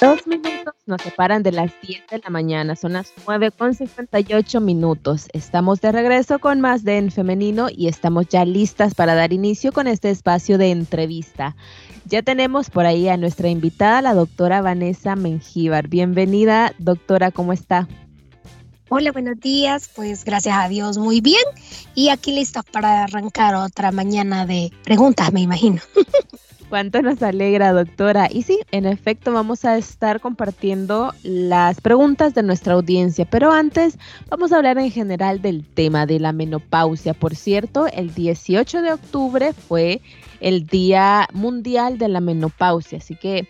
Dos minutos nos separan de las 10 de la mañana, son las 9 con 58 minutos. Estamos de regreso con más de En Femenino y estamos ya listas para dar inicio con este espacio de entrevista. Ya tenemos por ahí a nuestra invitada, la doctora Vanessa Mengíbar. Bienvenida, doctora, ¿cómo está? Hola, buenos días. Pues gracias a Dios, muy bien. Y aquí listos para arrancar otra mañana de preguntas, me imagino. Cuánto nos alegra, doctora. Y sí, en efecto, vamos a estar compartiendo las preguntas de nuestra audiencia, pero antes vamos a hablar en general del tema de la menopausia. Por cierto, el 18 de octubre fue el Día Mundial de la Menopausia, así que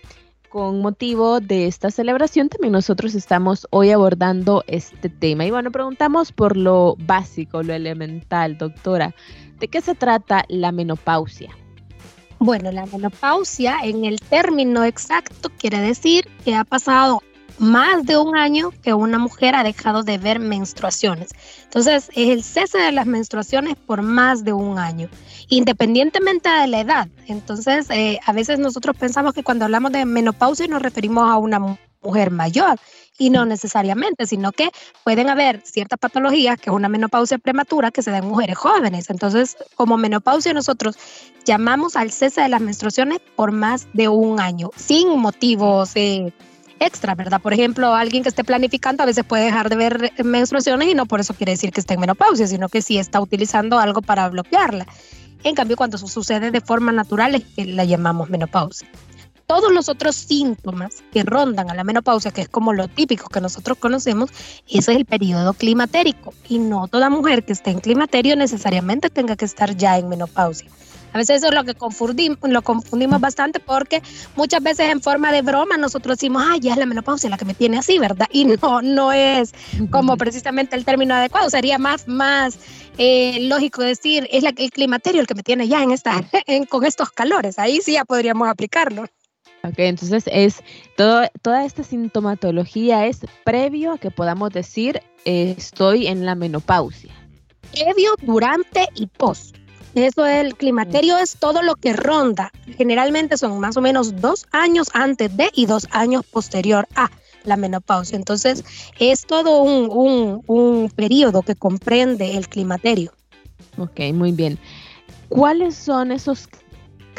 con motivo de esta celebración también nosotros estamos hoy abordando este tema. Y bueno, preguntamos por lo básico, lo elemental, doctora. ¿De qué se trata la menopausia? Bueno, la menopausia en el término exacto quiere decir que ha pasado más de un año que una mujer ha dejado de ver menstruaciones. Entonces, es el cese de las menstruaciones por más de un año, independientemente de la edad. Entonces, eh, a veces nosotros pensamos que cuando hablamos de menopausia nos referimos a una mujer mayor y no necesariamente, sino que pueden haber ciertas patologías, que es una menopausia prematura, que se da en mujeres jóvenes. Entonces, como menopausia nosotros llamamos al cese de las menstruaciones por más de un año, sin motivos eh, extra, ¿verdad? Por ejemplo, alguien que esté planificando a veces puede dejar de ver menstruaciones y no por eso quiere decir que esté en menopausia, sino que sí está utilizando algo para bloquearla. En cambio, cuando eso sucede de forma natural es que la llamamos menopausia todos los otros síntomas que rondan a la menopausia, que es como lo típico que nosotros conocemos, ese es el periodo climatérico. Y no toda mujer que esté en climaterio necesariamente tenga que estar ya en menopausia. A veces eso es lo que confundimos, lo confundimos bastante porque muchas veces en forma de broma nosotros decimos, ah, ya es la menopausia la que me tiene así, ¿verdad? Y no, no es como precisamente el término adecuado. Sería más, más eh, lógico decir, es la, el climaterio el que me tiene ya en esta, con estos calores. Ahí sí ya podríamos aplicarlo. Ok, entonces es todo, toda esta sintomatología es previo a que podamos decir estoy en la menopausia. Previo, durante y post. Eso el climaterio es todo lo que ronda. Generalmente son más o menos dos años antes de y dos años posterior a la menopausia. Entonces es todo un, un, un periodo que comprende el climaterio. Ok, muy bien. ¿Cuáles son esos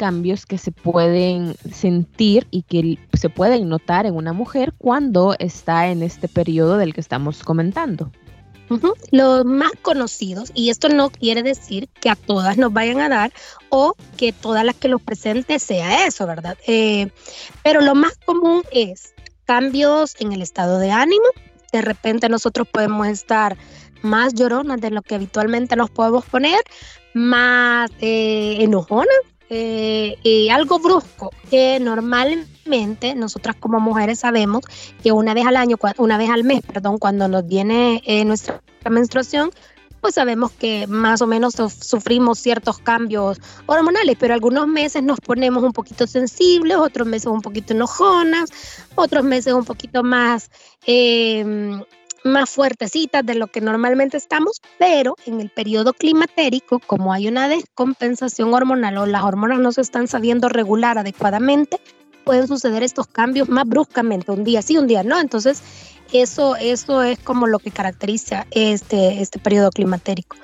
cambios que se pueden sentir y que se pueden notar en una mujer cuando está en este periodo del que estamos comentando. Los más conocidos, y esto no quiere decir que a todas nos vayan a dar o que todas las que los presente sea eso, ¿verdad? Eh, pero lo más común es cambios en el estado de ánimo. De repente nosotros podemos estar más lloronas de lo que habitualmente nos podemos poner, más eh, enojonas, eh, algo brusco que normalmente nosotras como mujeres sabemos que una vez al año, una vez al mes, perdón, cuando nos viene eh, nuestra menstruación, pues sabemos que más o menos sufrimos ciertos cambios hormonales, pero algunos meses nos ponemos un poquito sensibles, otros meses un poquito enojonas, otros meses un poquito más eh, más fuertecitas de lo que normalmente estamos, pero en el periodo climatérico, como hay una descompensación hormonal o las hormonas no se están sabiendo regular adecuadamente, pueden suceder estos cambios más bruscamente, un día sí, un día no. Entonces, eso, eso es como lo que caracteriza este, este periodo climatérico.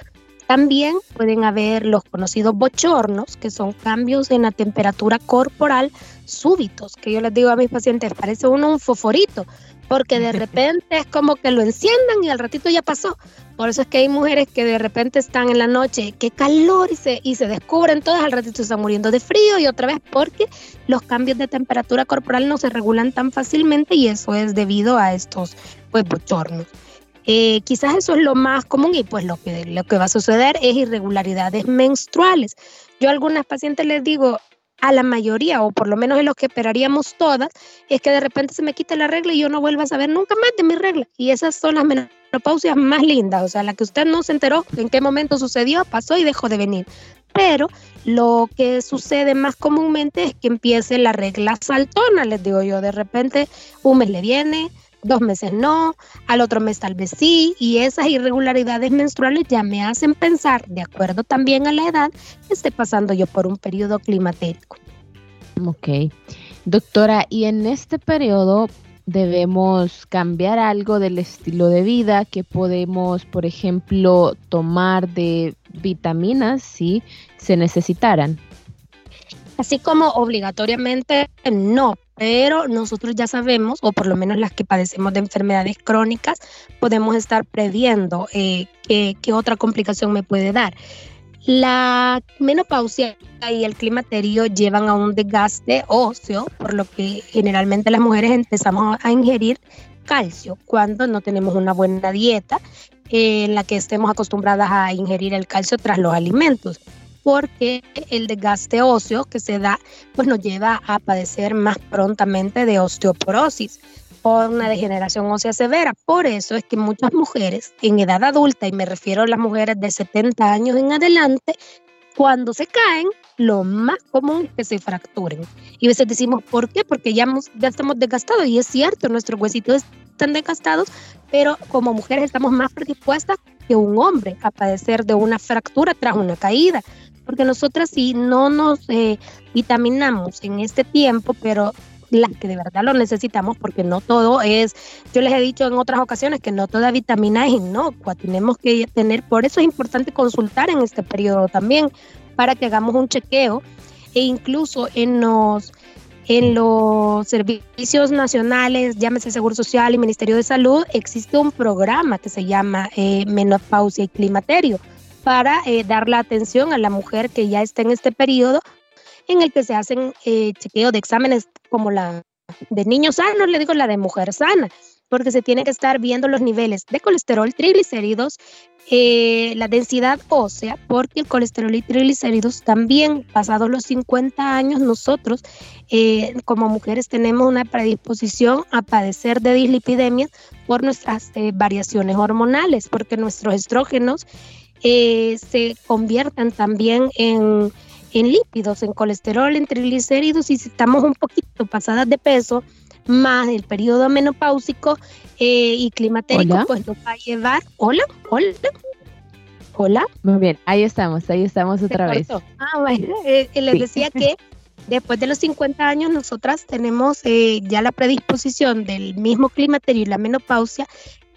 También pueden haber los conocidos bochornos, que son cambios en la temperatura corporal súbitos, que yo les digo a mis pacientes, parece uno un foforito, porque de repente es como que lo enciendan y al ratito ya pasó. Por eso es que hay mujeres que de repente están en la noche, qué calor, y se, y se descubren todas, al ratito están muriendo de frío y otra vez porque los cambios de temperatura corporal no se regulan tan fácilmente y eso es debido a estos pues, bochornos. Eh, quizás eso es lo más común y pues lo que, lo que va a suceder es irregularidades menstruales. Yo a algunas pacientes les digo, a la mayoría, o por lo menos en lo que esperaríamos todas, es que de repente se me quita la regla y yo no vuelva a saber nunca más de mi regla. Y esas son las menopausias más lindas, o sea, la que usted no se enteró en qué momento sucedió, pasó y dejó de venir. Pero lo que sucede más comúnmente es que empiece la regla saltona, les digo yo, de repente un mes le viene, dos meses no, al otro mes tal vez sí, y esas irregularidades menstruales ya me hacen pensar, de acuerdo también a la edad, que esté pasando yo por un periodo climatérico. Ok. Doctora, y en este periodo debemos cambiar algo del estilo de vida que podemos, por ejemplo, tomar de vitaminas si se necesitaran. Así como obligatoriamente no, pero nosotros ya sabemos, o por lo menos las que padecemos de enfermedades crónicas, podemos estar previendo eh, qué, otra complicación me puede dar. La menopausia y el climaterio llevan a un desgaste óseo, por lo que generalmente las mujeres empezamos a ingerir calcio cuando no tenemos una buena dieta en la que estemos acostumbradas a ingerir el calcio tras los alimentos porque el desgaste óseo que se da pues nos lleva a padecer más prontamente de osteoporosis o una degeneración ósea severa. Por eso es que muchas mujeres en edad adulta, y me refiero a las mujeres de 70 años en adelante, cuando se caen, lo más común es que se fracturen. Y a veces decimos, ¿por qué? Porque ya, ya estamos desgastados. Y es cierto, nuestros huesitos están desgastados, pero como mujeres estamos más predispuestas que un hombre a padecer de una fractura tras una caída porque nosotras sí no nos eh, vitaminamos en este tiempo, pero las que de verdad lo necesitamos, porque no todo es, yo les he dicho en otras ocasiones que no toda vitamina es inocua, tenemos que tener, por eso es importante consultar en este periodo también, para que hagamos un chequeo e incluso en los en los servicios nacionales, llámese Seguro Social y Ministerio de Salud, existe un programa que se llama eh, Menopausia y Climaterio, para eh, dar la atención a la mujer que ya está en este periodo en el que se hacen eh, chequeos de exámenes como la de niños sanos, le digo la de mujer sana, porque se tiene que estar viendo los niveles de colesterol, triglicéridos, eh, la densidad ósea, porque el colesterol y triglicéridos también, pasados los 50 años, nosotros como mujeres tenemos una predisposición a padecer de dislipidemias por nuestras variaciones hormonales, porque nuestros estrógenos eh, se conviertan también en, lípidos, en colesterol, en triglicéridos y si estamos un poquito pasadas de peso, más el periodo menopáusico eh, y climatérico, pues nos va a llevar. Hola, hola. Hola. Muy bien, ahí estamos, ahí estamos otra vez. Ah, bueno, eh, les decía que después de los 50 años nosotras tenemos ya la predisposición del mismo climaterio y la menopausia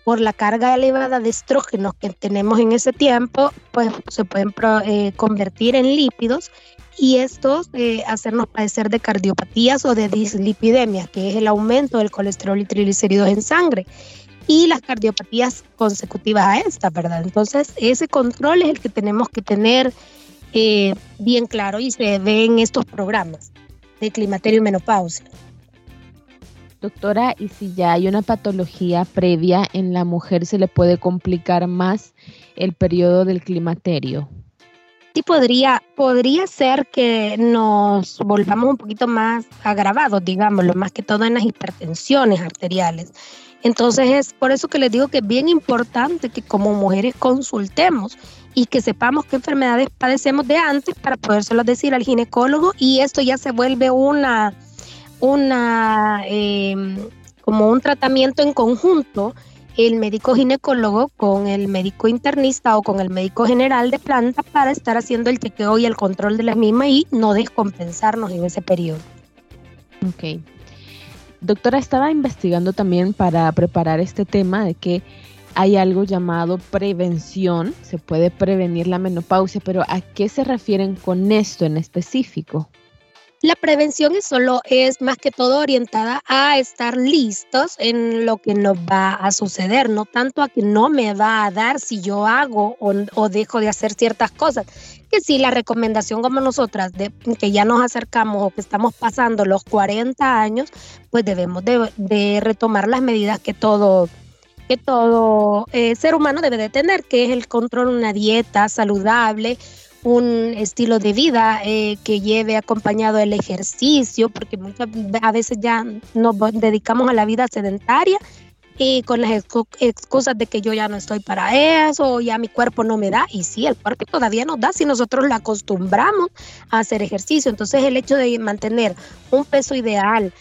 por la carga elevada de estrógenos que tenemos en ese tiempo, pues se pueden eh, convertir en lípidos y estos eh, hacernos padecer de cardiopatías o de dislipidemia, que es el aumento del colesterol y triglicéridos en sangre, y las cardiopatías consecutivas a esta, ¿verdad? Entonces, ese control es el que tenemos que tener eh, bien claro y se ve en estos programas de climaterio y menopausia. Doctora, ¿y si ya hay una patología previa en la mujer, se le puede complicar más el periodo del climaterio? Sí, podría, podría ser que nos volvamos un poquito más agravados, digámoslo, más que todo en las hipertensiones arteriales. Entonces es por eso que les digo que es bien importante que como mujeres consultemos y que sepamos qué enfermedades padecemos de antes para podérselos decir al ginecólogo y esto ya se vuelve una una em, como un tratamiento en conjunto el médico ginecólogo con el médico internista o con el médico general de planta para estar haciendo el chequeo y el control de la misma y no descompensarnos en ese periodo. Ok. Doctora, estaba investigando también para preparar este tema de que hay algo llamado prevención, se puede prevenir la menopausia, pero ¿a qué se refieren con esto en específico? La prevención es solo es más que todo orientada a estar listos en lo que nos va a suceder, no tanto a que no me va a dar si yo hago o, dejo de hacer ciertas cosas. Que si la recomendación como nosotras, de, que ya nos acercamos o que estamos pasando los 40 años, pues debemos de, retomar las medidas que todo que todo eh, ser humano debe de tener, que es el control, una dieta saludable, un estilo de vida eh, que lleve acompañado el ejercicio, porque muchas a veces ya nos dedicamos a la vida sedentaria y con las excusas de que yo ya no estoy para eso, ya mi cuerpo no me da, y sí, el cuerpo todavía nos da si nosotros lo acostumbramos a hacer ejercicio. Entonces el hecho de mantener un peso ideal,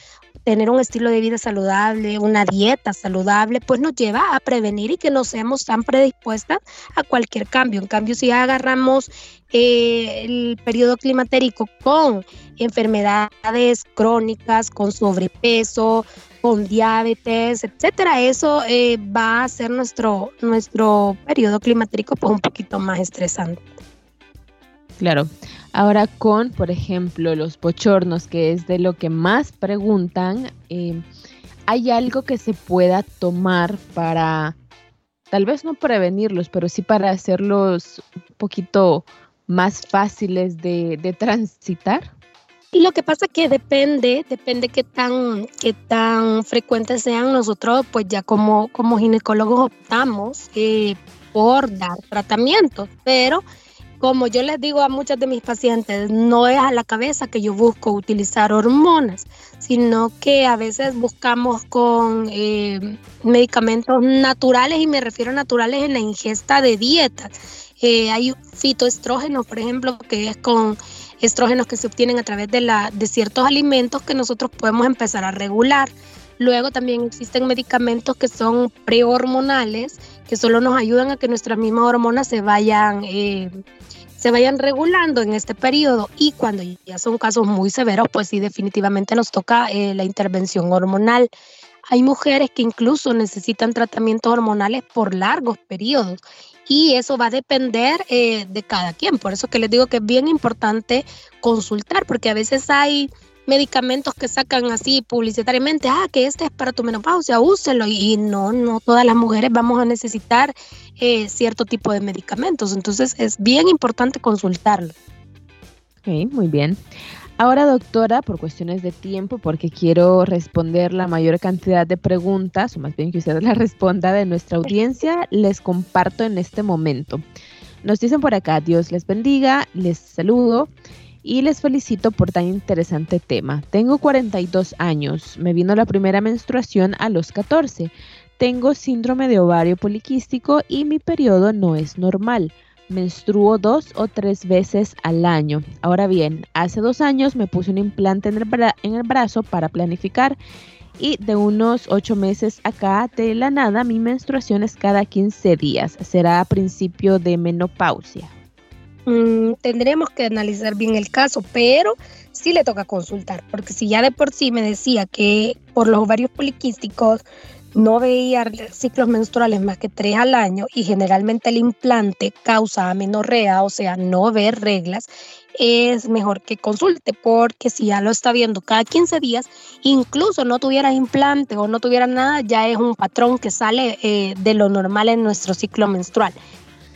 tener un estilo de vida saludable, una dieta saludable, pues nos lleva a prevenir y que no seamos tan predispuestas a cualquier cambio. En cambio, si agarramos eh, el periodo climatérico con enfermedades crónicas, con sobrepeso, con diabetes, etcétera, eso eh, va a hacer nuestro, nuestro periodo climatérico pues, un poquito más estresante. Claro. Ahora con, por ejemplo, los bochornos, que es de lo que más preguntan, eh, ¿hay algo que se pueda tomar para, tal vez no prevenirlos, pero sí para hacerlos un poquito más fáciles de, de transitar? Lo que pasa que depende, depende qué tan, qué tan frecuentes sean nosotros, pues ya como, como ginecólogos optamos eh, por dar tratamientos, pero como yo les digo a muchas de mis pacientes, no es a la cabeza que yo busco utilizar hormonas, sino que a veces buscamos con eh, medicamentos naturales y me refiero a naturales en la ingesta de dietas. Eh, hay fitoestrógenos, por ejemplo, que es con estrógenos que se obtienen a través de, la, de ciertos alimentos que nosotros podemos empezar a regular. Luego también existen medicamentos que son prehormonales, que solo nos ayudan a que nuestras mismas hormonas se vayan, eh, se vayan regulando en este periodo. Y cuando ya son casos muy severos, pues sí, definitivamente nos toca eh, la intervención hormonal. Hay mujeres que incluso necesitan tratamientos hormonales por largos periodos y eso va a depender eh, de cada quien. Por eso que les digo que es bien importante consultar, porque a veces hay medicamentos que sacan así publicitariamente, ah, que este es para tu menopausia, úselo. Y no, no todas las mujeres vamos a necesitar eh, cierto tipo de medicamentos. Entonces es bien importante consultarlo. Ok, muy bien. Ahora, doctora, por cuestiones de tiempo, porque quiero responder la mayor cantidad de preguntas, o más bien que usted la responda de nuestra audiencia, les comparto en este momento. Nos dicen por acá, Dios les bendiga, les saludo y les felicito por tan interesante tema. Tengo 42 años, me vino la primera menstruación a los 14. Tengo síndrome de ovario poliquístico y mi periodo no es normal menstruo dos o tres veces al año. Ahora bien, hace dos años me puse un implante en el, en el brazo para planificar y de unos ocho meses acá de la nada mi menstruación es cada 15 días. Será a principio de menopausia. Mm, tendremos que analizar bien el caso, pero sí le toca consultar, porque si ya de por sí me decía que por los ovarios poliquísticos no veía ciclos menstruales más que tres al año y generalmente el implante causa amenorrea, o sea, no ver reglas, es mejor que consulte porque si ya lo está viendo cada 15 días, incluso no tuviera implante o no tuviera nada, ya es un patrón que sale eh, de lo normal en nuestro ciclo menstrual.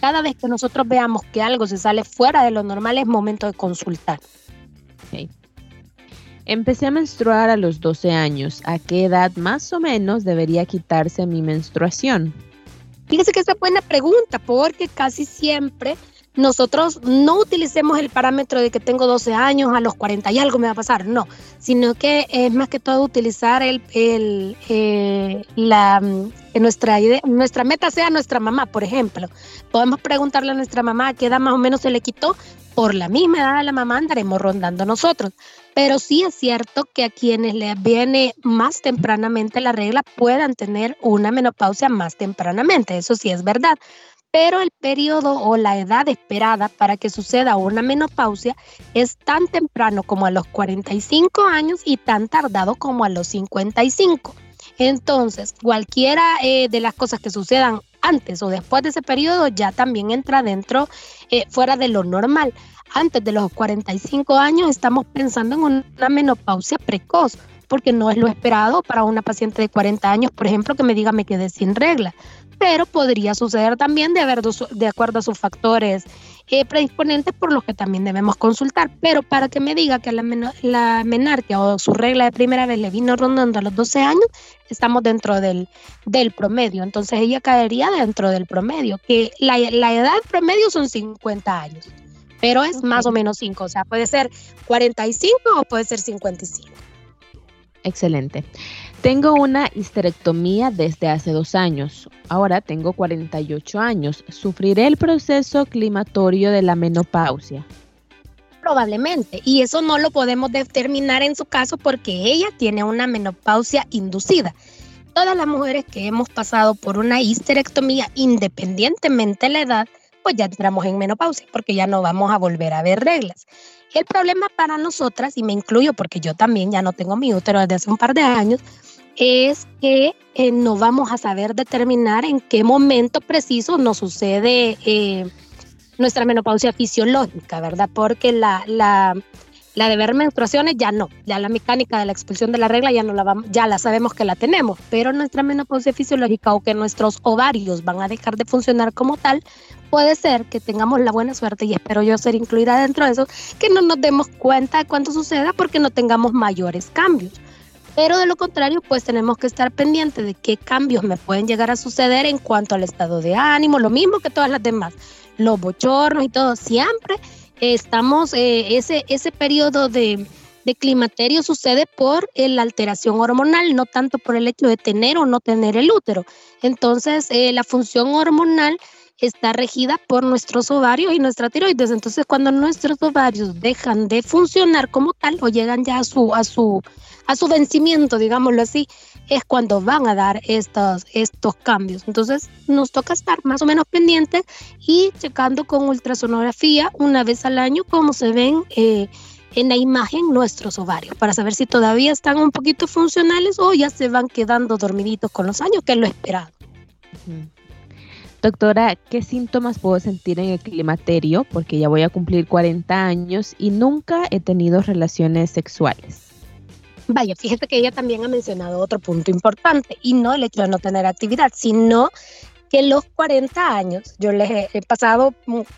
Cada vez que nosotros veamos que algo se sale fuera de lo normal es momento de consultar. Empecé a menstruar a los 12 años. ¿A qué edad más o menos debería quitarse mi menstruación? Fíjese que esa es buena pregunta porque casi siempre nosotros no utilicemos el parámetro de que tengo 12 años, a los 40 y algo me va a pasar, no, sino que es más que todo utilizar el, el eh, la, nuestra, idea, nuestra meta sea nuestra mamá, por ejemplo. Podemos preguntarle a nuestra mamá qué edad más o menos se le quitó, por la misma edad de la mamá andaremos rondando nosotros. Pero sí es cierto que a quienes les viene más tempranamente la regla puedan tener una menopausia más tempranamente, eso sí es verdad. Pero el periodo o la edad esperada para que suceda una menopausia es tan temprano como a los 45 años y tan tardado como a los 55. Entonces, cualquiera eh, de las cosas que sucedan antes o después de ese periodo ya también entra dentro, eh, fuera de lo normal antes de los 45 años estamos pensando en una menopausia precoz, porque no es lo esperado para una paciente de 40 años, por ejemplo, que me diga me quedé sin regla. Pero podría suceder también de, haber, de acuerdo a sus factores eh, predisponentes por los que también debemos consultar. Pero para que me diga que la, la menarquia o su regla de primera vez le vino rondando a los 12 años, estamos dentro del, del promedio. Entonces ella caería dentro del promedio, que la, la edad promedio son 50 años pero es más o menos 5, o sea, puede ser 45 o puede ser 55. Excelente. Tengo una histerectomía desde hace dos años. Ahora tengo 48 años. ¿Sufriré el proceso climatorio de la menopausia? Probablemente, y eso no lo podemos determinar en su caso porque ella tiene una menopausia inducida. Todas las mujeres que hemos pasado por una histerectomía, independientemente de la edad, pues ya entramos en menopausia porque ya no vamos a volver a ver reglas. El problema para nosotras, y me incluyo porque yo también ya no tengo mi útero desde hace un par de años, es que eh, no vamos a saber determinar en qué momento preciso nos sucede eh, nuestra menopausia fisiológica, ¿verdad? Porque la, la, la de ver menstruaciones ya no, ya la mecánica de la expulsión de la regla ya no la vamos, ya la sabemos que la tenemos, pero nuestra menopausia fisiológica o que nuestros ovarios van a dejar de funcionar como tal, puede ser que tengamos la buena suerte y espero yo ser incluida dentro de eso, que no nos demos cuenta de cuánto suceda porque no tengamos mayores cambios. Pero de lo contrario, pues tenemos que estar pendientes de qué cambios me pueden llegar a suceder en cuanto al estado de ánimo, lo mismo que todas las demás. Los bochornos y todo, siempre estamos, eh, ese, ese periodo de, climaterio sucede por la alteración hormonal, no tanto por el hecho de tener o no tener el útero. Entonces, eh, la función hormonal está regida por nuestros ovarios y nuestra tiroides. Entonces, cuando nuestros ovarios dejan de funcionar como tal o llegan ya a su, a su, a su vencimiento, digámoslo así, es cuando van a dar estos, estos cambios. Entonces nos toca estar más o menos pendientes y checando con ultrasonografía una vez al año cómo se ven eh, en la imagen nuestros ovarios para saber si todavía están un poquito funcionales o ya se van quedando dormiditos con los años, que es lo esperado. Doctora, ¿qué síntomas puedo sentir en el climaterio? Porque ya voy a cumplir 40 años y nunca he tenido relaciones sexuales. Vaya, fíjate que ella también ha mencionado otro punto importante y no el hecho de no tener actividad, sino que los 40 años, yo les he, pasado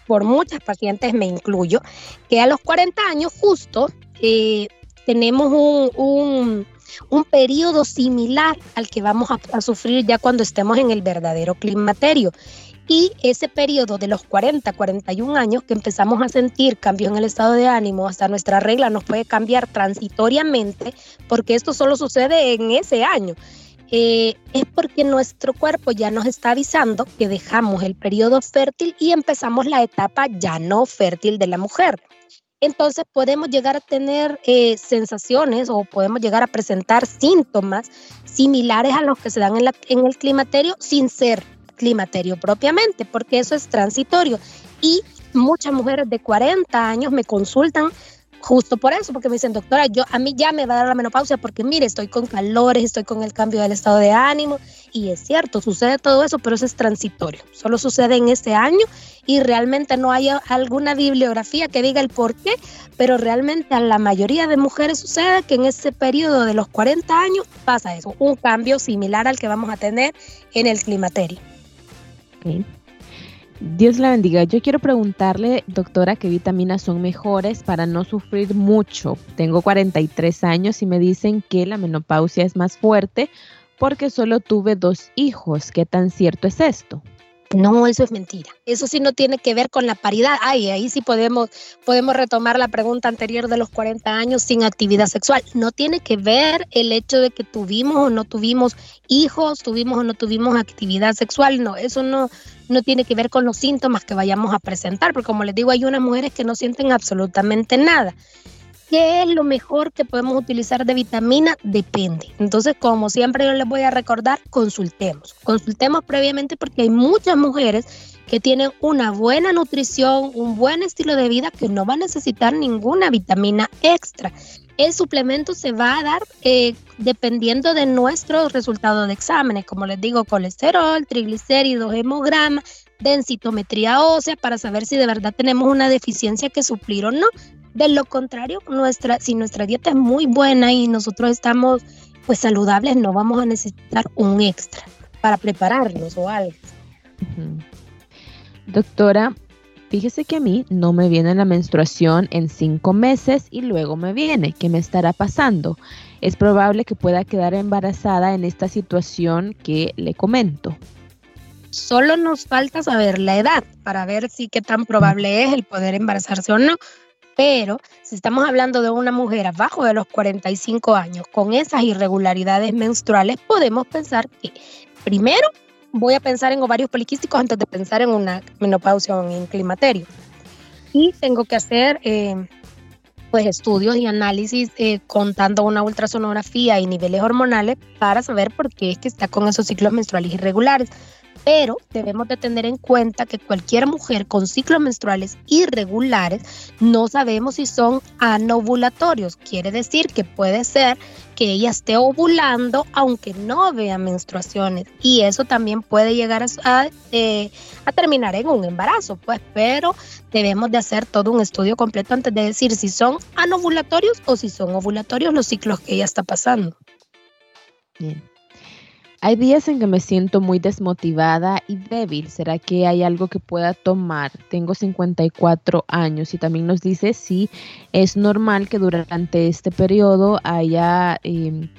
por muchas pacientes, me incluyo, que a los 40 años justo eh, tenemos un, un, periodo similar al que vamos a, a, sufrir ya cuando estemos en el verdadero climaterio. Y ese periodo de los 40, 41 años que empezamos a sentir cambios en el estado de ánimo, hasta nuestra regla nos puede cambiar transitoriamente, porque esto solo sucede en ese año. Eh, es porque nuestro cuerpo ya nos está avisando que dejamos el periodo fértil y empezamos la etapa ya no fértil de la mujer. Entonces podemos llegar a tener eh, sensaciones o podemos llegar a presentar síntomas similares a los que se dan en, en el climaterio sin ser climaterio propiamente, porque eso es transitorio. Y muchas mujeres de 40 años me consultan justo por eso, porque me dicen, doctora, yo a mí ya me va a dar la menopausia porque mire, estoy con calores, estoy con el cambio del estado de ánimo y es cierto, sucede todo eso, pero eso es transitorio, solo sucede en ese año y realmente no hay alguna bibliografía que diga el por qué, pero realmente a la mayoría de mujeres sucede que en ese periodo de los 40 años pasa eso, un cambio similar al que vamos a tener en el climaterio. Dios la bendiga. Yo quiero preguntarle, doctora, qué vitaminas son mejores para no sufrir mucho. Tengo 43 años y me dicen que la menopausia es más fuerte porque solo tuve dos hijos. ¿Qué tan cierto es esto? No, eso es mentira. Eso sí no tiene que ver con la paridad. Ay, ahí sí podemos, podemos retomar la pregunta anterior de los 40 años sin actividad sexual. No tiene que ver el hecho de que tuvimos o no tuvimos hijos, tuvimos o no tuvimos actividad sexual. No, eso no, no tiene que ver con los síntomas que vayamos a presentar, porque como les digo, hay unas mujeres que no sienten absolutamente nada. ¿Qué es lo mejor que podemos utilizar de vitamina? Depende. Entonces, como siempre yo les voy a recordar, consultemos. Consultemos previamente porque hay muchas mujeres que tienen una buena nutrición, un buen estilo de vida que no va a necesitar ninguna vitamina extra. El suplemento se va a dar eh, dependiendo de nuestros resultados de exámenes, como les digo, colesterol, triglicéridos, hemograma, densitometría ósea, para saber si de verdad tenemos una deficiencia que suplir o no. De lo contrario, nuestra, si nuestra dieta es muy buena y nosotros estamos pues saludables, no vamos a necesitar un extra para prepararnos o algo. Doctora, fíjese que a mí no me viene la menstruación en cinco meses y luego me viene. ¿Qué me estará pasando? Es probable que pueda quedar embarazada en esta situación que le comento. Solo nos falta saber la edad para ver si qué tan probable es el poder embarazarse o no. Pero si estamos hablando de una mujer abajo de los 45 años con esas irregularidades menstruales, podemos pensar que primero voy a pensar en ovarios poliquísticos antes de pensar en una menopausia o en climaterio. Y tengo que hacer eh, pues estudios y análisis eh, contando una ultrasonografía y niveles hormonales para saber por qué es que está con esos ciclos menstruales irregulares pero debemos de tener en cuenta que cualquier mujer con ciclos menstruales irregulares no sabemos si son anovulatorios, quiere decir que puede ser que ella esté ovulando aunque no vea menstruaciones y eso también puede llegar a, eh, terminar en un embarazo, pues, pero debemos de hacer todo un estudio completo antes de decir si son anovulatorios o si son ovulatorios los ciclos que ella está pasando. Bien. Hay días en que me siento muy desmotivada y débil. ¿Será que hay algo que pueda tomar? Tengo 54 años y también nos dice si es normal que durante este periodo haya em,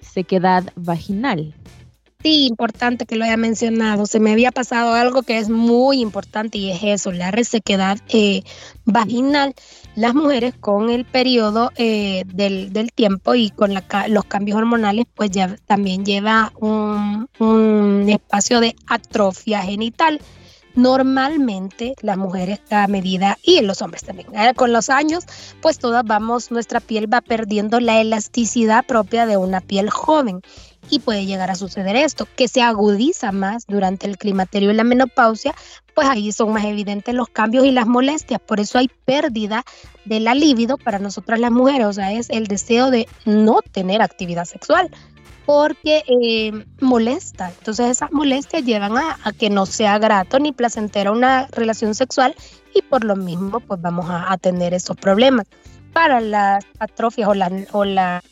sequedad vaginal. Sí, importante que lo haya mencionado. Se me había pasado algo que es muy importante y es eso, la resequedad eh, vaginal. Las mujeres con el periodo eh, del, tiempo y con los cambios hormonales, pues ya también lleva un, un espacio de atrofia genital normalmente las mujeres a medida y en los hombres también ¿eh? con los años pues todas vamos nuestra piel va perdiendo la elasticidad propia de una piel joven y puede llegar a suceder esto, que se agudiza más durante el climaterio y la menopausia, pues ahí son más evidentes los cambios y las molestias, por eso hay pérdida de la libido para nosotras las mujeres, o sea, es el deseo de no tener actividad sexual porque eh, molesta. Entonces esas molestias llevan a, que no sea grato ni placentera una relación sexual y por lo mismo pues vamos a, tener esos problemas. Para las atrofias o, o las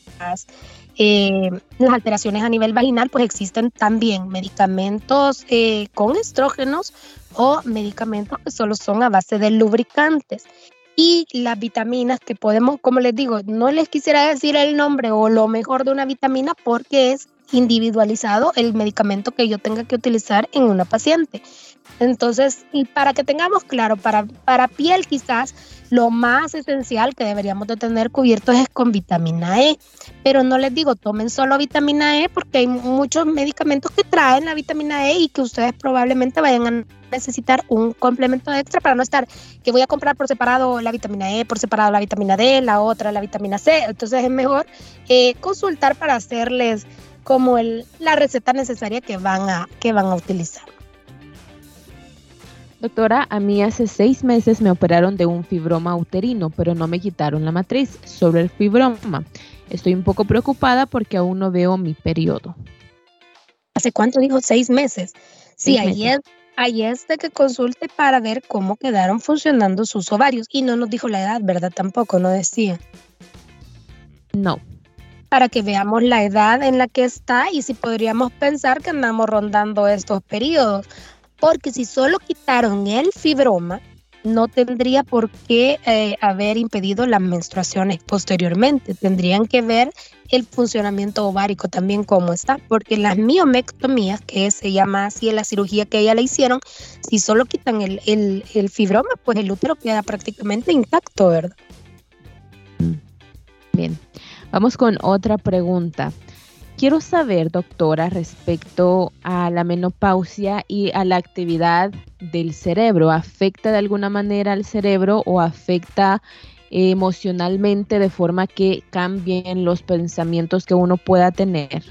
eh, las alteraciones a nivel vaginal, pues existen también medicamentos eh, con estrógenos o medicamentos que solo son a base de lubricantes. Y las vitaminas que podemos, como les digo, no les quisiera decir el nombre o lo mejor de una vitamina porque es individualizado el medicamento que yo tenga que utilizar en una paciente. Entonces, y para que tengamos claro, para, para piel quizás lo más esencial que deberíamos de tener cubiertos es con vitamina E. Pero no les digo, tomen solo vitamina E porque hay muchos medicamentos que traen la vitamina E y que ustedes probablemente vayan a necesitar un complemento extra para no estar que voy a comprar por separado la vitamina E, por separado la vitamina D, la otra la vitamina C. Entonces es mejor eh, consultar para hacerles como el, la receta necesaria que van a, que van a utilizar. Doctora, a mí hace seis meses me operaron de un fibroma uterino, pero no me quitaron la matriz, sobre el fibroma. Estoy un poco preocupada porque aún no veo mi periodo. ¿Hace cuánto dijo? Seis meses. Sí, ahí es, ahí es de que consulte para ver cómo quedaron funcionando sus ovarios. Y no nos dijo la edad, ¿verdad? Tampoco, no decía. No. Para que veamos la edad en la que está y si podríamos pensar que andamos rondando estos periodos porque si solo quitaron el fibroma, no tendría por qué eh, haber impedido las menstruaciones posteriormente. Tendrían que ver el funcionamiento ovárico también cómo está, porque las miomectomías, que se llama así en la cirugía que ella le hicieron, si solo quitan el, el fibroma, pues el útero queda prácticamente intacto, ¿verdad? Bien, vamos con otra pregunta. Quiero saber, doctora, respecto a la menopausia y a la actividad del cerebro. ¿Afecta de alguna manera al cerebro o afecta emocionalmente de forma que cambien los pensamientos que uno pueda tener?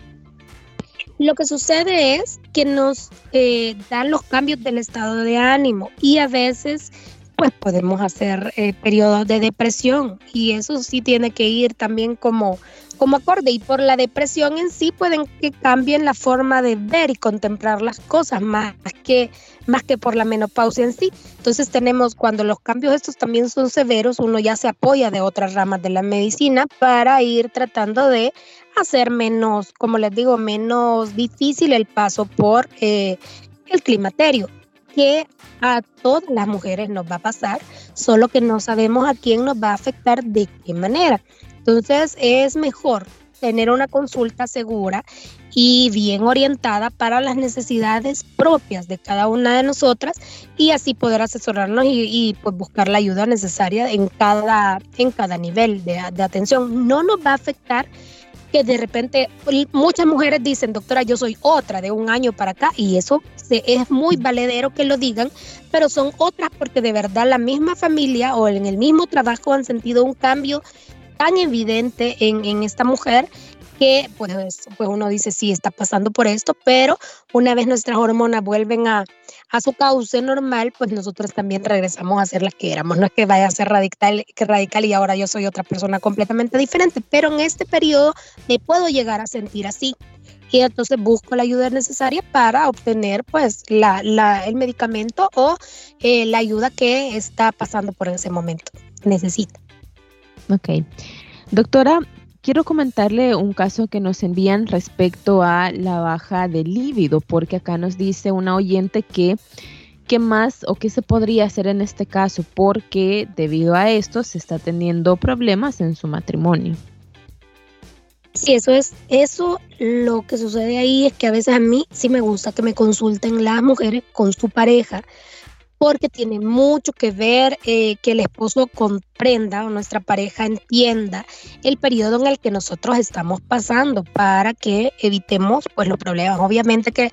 Lo que sucede es que nos eh, dan los cambios del estado de ánimo y a veces pues podemos hacer eh, periodos de depresión y eso sí tiene que ir también como como acorde y por la depresión en sí pueden que cambien la forma de ver y contemplar las cosas más que más que por la menopausia en sí. Entonces tenemos cuando los cambios estos también son severos, uno ya se apoya de otras ramas de la medicina para ir tratando de hacer menos, como les digo, menos difícil el paso por eh, el climaterio que a todas las mujeres nos va a pasar, solo que no sabemos a quién nos va a afectar de qué manera. Entonces es mejor tener una consulta segura y bien orientada para las necesidades propias de cada una de nosotras y así poder asesorarnos y, pues buscar la ayuda necesaria en cada, en cada nivel de, atención. No nos va a afectar que de repente muchas mujeres dicen, doctora, yo soy otra de un año para acá y eso es muy valedero que lo digan, pero son otras porque de verdad la misma familia o en el mismo trabajo han sentido un cambio tan evidente en, en esta mujer que pues, pues uno dice, sí, está pasando por esto, pero una vez nuestras hormonas vuelven a, a su cauce normal, pues nosotros también regresamos a ser las que éramos. No es que vaya a ser radical, que radical y ahora yo soy otra persona completamente diferente, pero en este periodo me puedo llegar a sentir así y entonces busco la ayuda necesaria para obtener pues la, la, el medicamento o eh, la ayuda que está pasando por ese momento. Necesita. Ok. Doctora, Quiero comentarle un caso que nos envían respecto a la baja de líbido, porque acá nos dice una oyente que qué más o qué se podría hacer en este caso, porque debido a esto se está teniendo problemas en su matrimonio. Sí, eso es, eso lo que sucede ahí es que a veces a mí sí me gusta que me consulten las mujeres con su pareja porque tiene mucho que ver eh, que el esposo comprenda o nuestra pareja entienda el periodo en el que nosotros estamos pasando para que evitemos pues los problemas. Obviamente que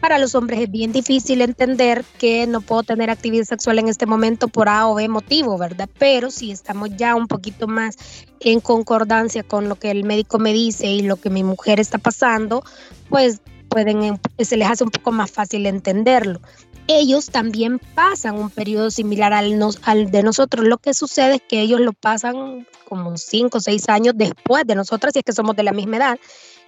para los hombres es bien difícil entender que no puedo tener actividad sexual en este momento por A o B motivo, ¿verdad? Pero si estamos ya un poquito más en concordancia con lo que el médico me dice y lo que mi mujer está pasando, pues pueden, se les hace un poco más fácil entenderlo ellos también pasan un periodo similar al, de nosotros. Lo que sucede es que ellos lo pasan como cinco o seis años después de nosotras, si es que somos de la misma edad.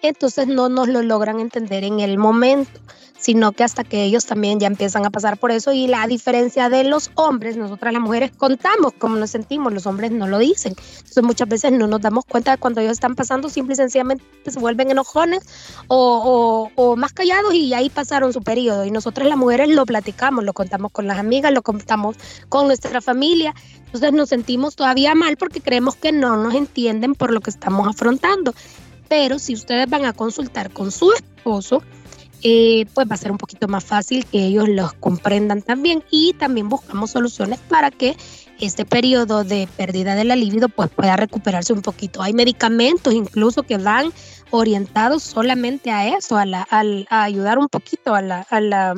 Entonces no nos lo logran entender en el momento sino que hasta que ellos también ya empiezan a pasar por eso y la diferencia de los hombres, nosotras las mujeres contamos cómo nos sentimos, los hombres no lo dicen. Entonces muchas veces no nos damos cuenta de cuando ellos están pasando, simple y sencillamente se vuelven enojones o, o, más callados y ahí pasaron su periodo. Y nosotras las mujeres lo platicamos, lo contamos con las amigas, lo contamos con nuestra familia. Entonces nos sentimos todavía mal porque creemos que no nos entienden por lo que estamos afrontando. Pero si ustedes van a consultar con su esposo, eh, pues va a ser un poquito más fácil que ellos los comprendan también y también buscamos soluciones para que este periodo de pérdida de la libido pues pueda recuperarse un poquito. Hay medicamentos incluso que van orientados solamente a eso, a, la, a ayudar un poquito a la, a la,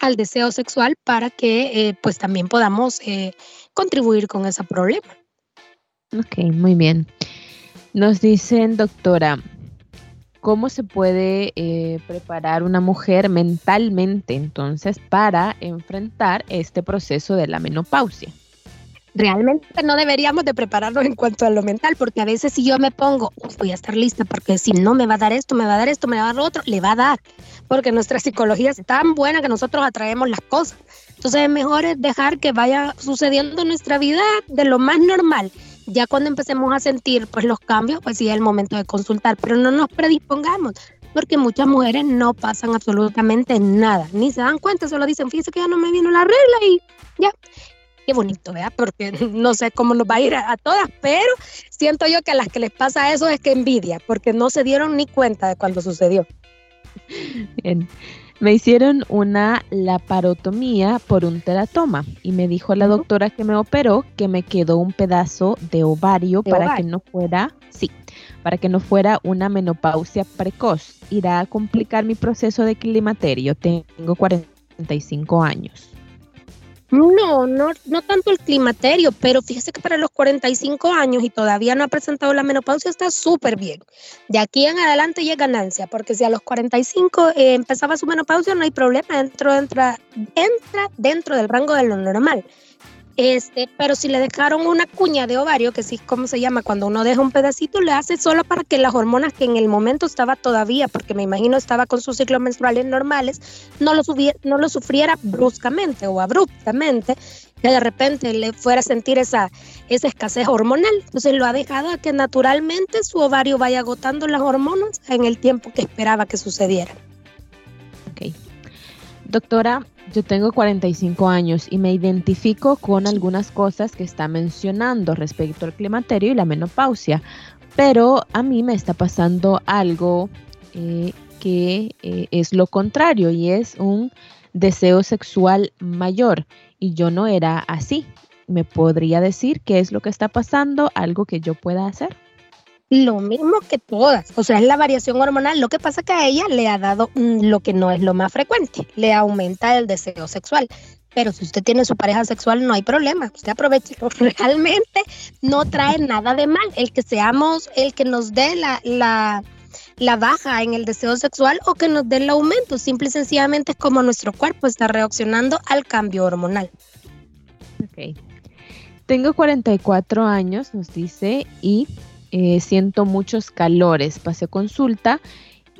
al deseo sexual para que eh, pues también podamos eh, contribuir con ese problema. Ok, muy bien. Nos dicen, doctora, cómo se puede eh, preparar una mujer mentalmente entonces para enfrentar este proceso de la menopausia. Realmente no deberíamos de prepararnos en cuanto a lo mental, porque a veces si yo me pongo, voy a estar lista, porque si no me va a dar esto, me va a dar esto, me va a dar lo otro, le va a dar, porque nuestra psicología es tan buena que nosotros atraemos las cosas. Entonces es mejor dejar que vaya sucediendo en nuestra vida de lo más normal ya cuando empecemos a sentir pues los cambios, pues sí es el momento de consultar, pero no nos predispongamos, porque muchas mujeres no pasan absolutamente nada, ni se dan cuenta, solo dicen, fíjese que ya no me vino la regla y ya. Qué bonito, ¿verdad? Porque no sé cómo nos va a ir a, a todas, pero siento yo que a las que les pasa eso es que envidia, porque no se dieron ni cuenta de cuando sucedió. Bien. Me hicieron una laparotomía por un teratoma y me dijo la doctora que me operó que me quedó un pedazo de ovario para que no fuera, sí, para que no fuera una menopausia precoz. Irá a complicar mi proceso de climaterio. Tengo 45 años. No, no, no tanto el climaterio, pero fíjese que para los 45 años y todavía no ha presentado la menopausia está súper bien. De aquí en adelante ya ganancia, porque si a los 45 eh, empezaba su menopausia no hay problema, dentro, entra, entra dentro del rango de lo normal. Este, pero si le dejaron una cuña de ovario, que sí es como se llama cuando uno deja un pedacito, le hace solo para que las hormonas que en el momento estaba todavía, porque me imagino estaba con sus ciclos menstruales normales, no lo, no lo sufriera bruscamente o abruptamente, que de repente le fuera a sentir esa, esa escasez hormonal. Entonces lo ha dejado a que naturalmente su ovario vaya agotando las hormonas en el tiempo que esperaba que sucediera. Ok. Doctora, yo tengo 45 años y me identifico con algunas cosas que está mencionando respecto al climaterio y la menopausia, pero a mí me está pasando algo eh, que eh, es lo contrario y es un deseo sexual mayor y yo no era así. ¿Me podría decir qué es lo que está pasando? ¿Algo que yo pueda hacer? Lo mismo que todas, o sea, es la variación hormonal. Lo que pasa que a ella le ha dado mm, lo que no es lo más frecuente, le aumenta el deseo sexual. Pero si usted tiene su pareja sexual, no hay problema. Usted aproveche. Realmente no trae nada de mal el que seamos, el que nos dé la, la, la baja en el deseo sexual o que nos dé el aumento. Simple y sencillamente es como nuestro cuerpo está reaccionando al cambio hormonal. Ok. Tengo 44 años, nos dice, y eh, siento muchos calores. Pasé consulta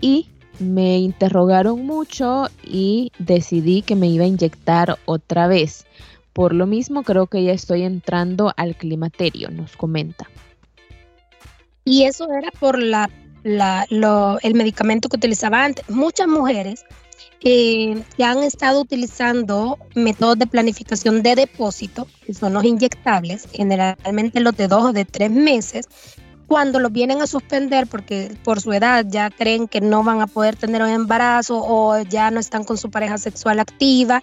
y me interrogaron mucho y decidí que me iba a inyectar otra vez. Por lo mismo creo que ya estoy entrando al climaterio, nos comenta. Y eso era por la, el medicamento que utilizaba antes. Muchas mujeres eh, que han estado utilizando métodos de planificación de depósito, que son los inyectables, generalmente los de dos o de tres meses, cuando los vienen a suspender porque por su edad ya creen que no van a poder tener un embarazo o ya no están con su pareja sexual activa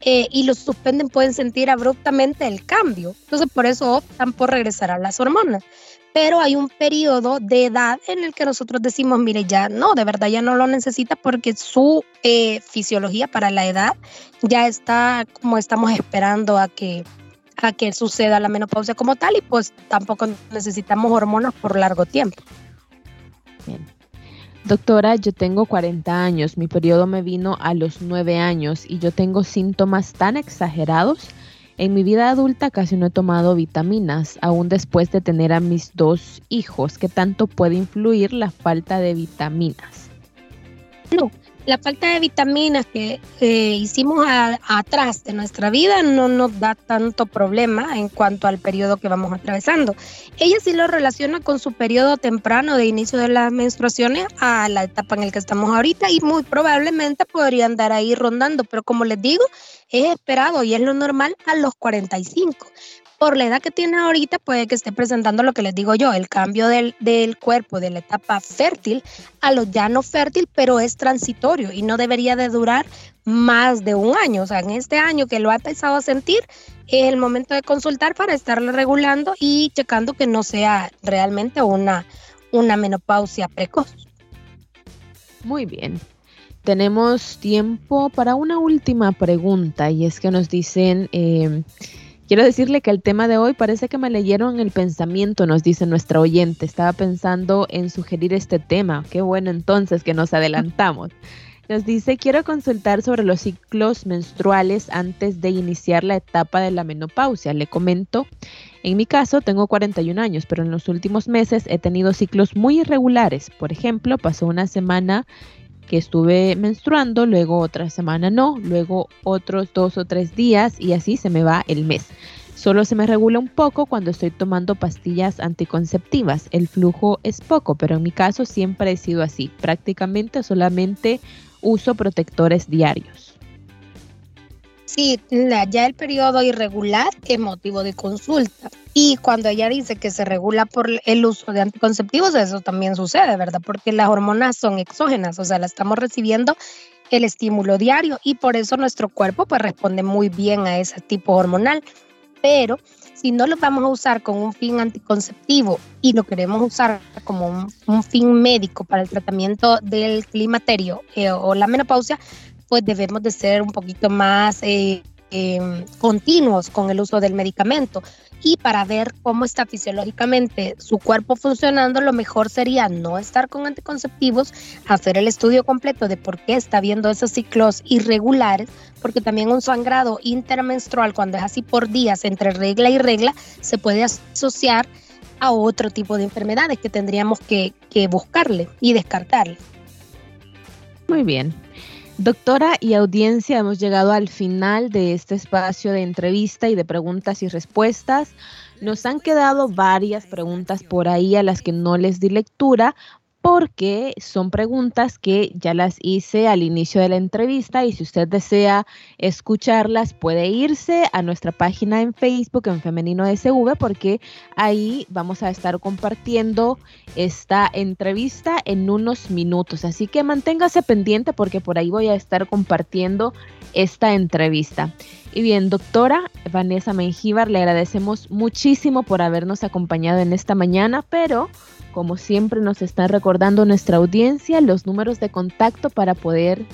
eh, y los suspenden pueden sentir abruptamente el cambio. Entonces por eso optan por regresar a las hormonas. Pero hay un periodo de edad en el que nosotros decimos, mire, ya no, de verdad ya no lo necesita porque su eh, fisiología para la edad ya está como estamos esperando a que a que suceda la menopausia como tal y pues tampoco necesitamos hormonas por largo tiempo. Bien. Doctora, yo tengo 40 años, mi periodo me vino a los 9 años y yo tengo síntomas tan exagerados. En mi vida adulta casi no he tomado vitaminas, aún después de tener a mis dos hijos. ¿Qué tanto puede influir la falta de vitaminas? No, la falta de vitaminas que hicimos atrás de nuestra vida no nos da tanto problema en cuanto al periodo que vamos atravesando. Ella sí lo relaciona con su periodo temprano de inicio de las menstruaciones a la etapa en la que estamos ahorita y muy probablemente podría andar ahí rondando, pero como les digo, es esperado y es lo normal a los 45 por la edad que tiene ahorita, puede que esté presentando lo que les digo yo, el cambio del, del, cuerpo de la etapa fértil a lo ya no fértil, pero es transitorio y no debería de durar más de un año. O sea, en este año que lo ha empezado a sentir, es el momento de consultar para estarlo regulando y checando que no sea realmente una, una menopausia precoz. Muy bien. Tenemos tiempo para una última pregunta y es que nos dicen... Eh, Quiero decirle que el tema de hoy parece que me leyeron el pensamiento, nos dice nuestra oyente. Estaba pensando en sugerir este tema. Qué bueno entonces que nos adelantamos. Nos dice, quiero consultar sobre los ciclos menstruales antes de iniciar la etapa de la menopausia. Le comento, en mi caso tengo 41 años, pero en los últimos meses he tenido ciclos muy irregulares. Por ejemplo, pasó una semana que estuve menstruando, luego otra semana no, luego otros dos o tres días y así se me va el mes. Solo se me regula un poco cuando estoy tomando pastillas anticonceptivas. El flujo es poco, pero en mi caso siempre he sido así. Prácticamente solamente uso protectores diarios. Sí, ya el periodo irregular es motivo de consulta. Y cuando ella dice que se regula por el uso de anticonceptivos, eso también sucede, ¿verdad? Porque las hormonas son exógenas, o sea, la estamos recibiendo el estímulo diario y por eso nuestro cuerpo pues responde muy bien a ese tipo hormonal. Pero si no lo vamos a usar con un fin anticonceptivo y lo queremos usar como un, fin médico para el tratamiento del climaterio eh, o la menopausia, pues debemos de ser un poquito más eh, em, continuos con el uso del medicamento. Y para ver cómo está fisiológicamente su cuerpo funcionando, lo mejor sería no estar con anticonceptivos, hacer el estudio completo de por qué está viendo esos ciclos irregulares, porque también un sangrado intermenstrual, cuando es así por días entre regla y regla, se puede asociar a otro tipo de enfermedades que tendríamos que, que buscarle y descartarle. Muy bien. Doctora y audiencia, hemos llegado al final de este espacio de entrevista y de preguntas y respuestas. Nos han quedado varias preguntas por ahí a las que no les di lectura porque son preguntas que ya las hice al inicio de la entrevista y si usted desea escucharlas puede irse a nuestra página en Facebook en Femenino SV porque ahí vamos a estar compartiendo esta entrevista en unos minutos. Así que manténgase pendiente porque por ahí voy a estar compartiendo esta entrevista. Y bien, doctora Vanessa Mengíbar, le agradecemos muchísimo por habernos acompañado en esta mañana, pero como siempre nos está recordando nuestra audiencia los números de contacto para poder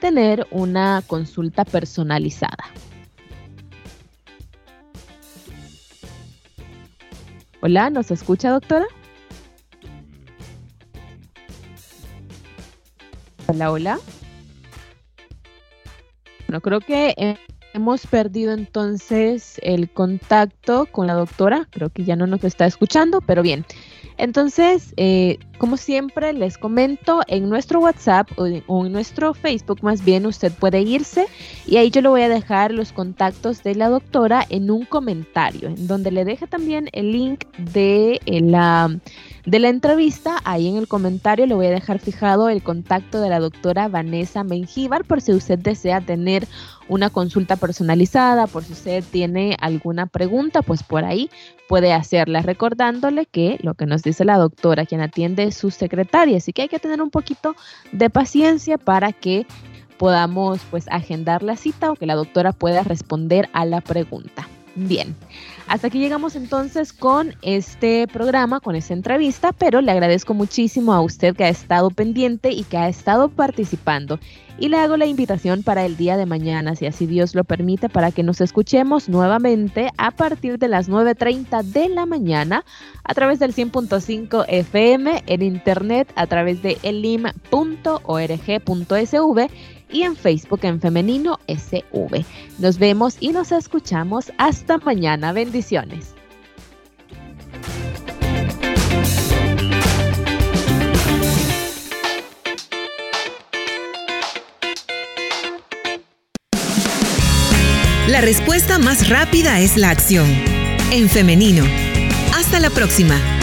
tener una consulta personalizada. Hola, ¿nos escucha doctora? Hola, hola. Bueno, creo que hemos perdido entonces el contacto con la doctora. Creo que ya no nos está escuchando, pero bien. Entonces, eh, como siempre, les comento en nuestro WhatsApp o, en nuestro Facebook, más bien, usted puede irse y ahí yo le voy a dejar los contactos de la doctora en un comentario, en donde le deje también el link de eh, la de la entrevista. Ahí en el comentario le voy a dejar fijado el contacto de la doctora Vanessa Mengíbar por si usted desea tener una consulta personalizada, por si usted tiene alguna pregunta, pues por ahí puede hacerla, recordándole que lo que nos dice la doctora, quien atiende es su secretaria, así que hay que tener un poquito de paciencia para que podamos pues agendar la cita o que la doctora pueda responder a la pregunta. Bien, hasta aquí llegamos entonces con este programa, con esta entrevista, pero le agradezco muchísimo a usted que ha estado pendiente y que ha estado participando. Y le hago la invitación para el día de mañana, si así Dios lo permite, para que nos escuchemos nuevamente a partir de las 9.30 de la mañana a través del 100.5 FM, en internet a través de elim.org.sv y en Facebook en Femenino SV. Nos vemos y nos escuchamos hasta mañana. Bendiciones. La respuesta más rápida es la acción. En femenino. Hasta la próxima.